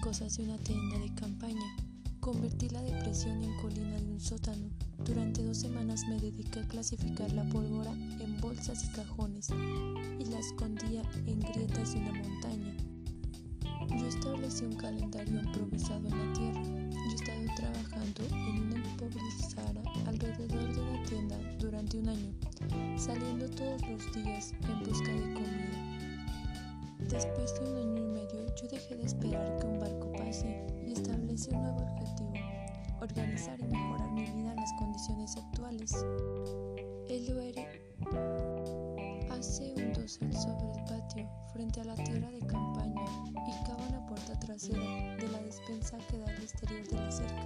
cosas de una tienda de campaña. Convertí la depresión en colina de un sótano. Durante dos semanas me dediqué a clasificar la pólvora en bolsas y cajones y la escondía en grietas de una montaña. Yo establecí un calendario improvisado en la tierra. Yo he estado trabajando en una improvisada alrededor de la tienda durante un año, saliendo todos los días en busca de comida. Después de un año yo dejé de esperar que un barco pase y establecí un nuevo objetivo, organizar y mejorar mi vida en las condiciones actuales. El UR hace un dosel sobre el patio frente a la tierra de campaña y cava una puerta trasera de la despensa que da al exterior de la cerca.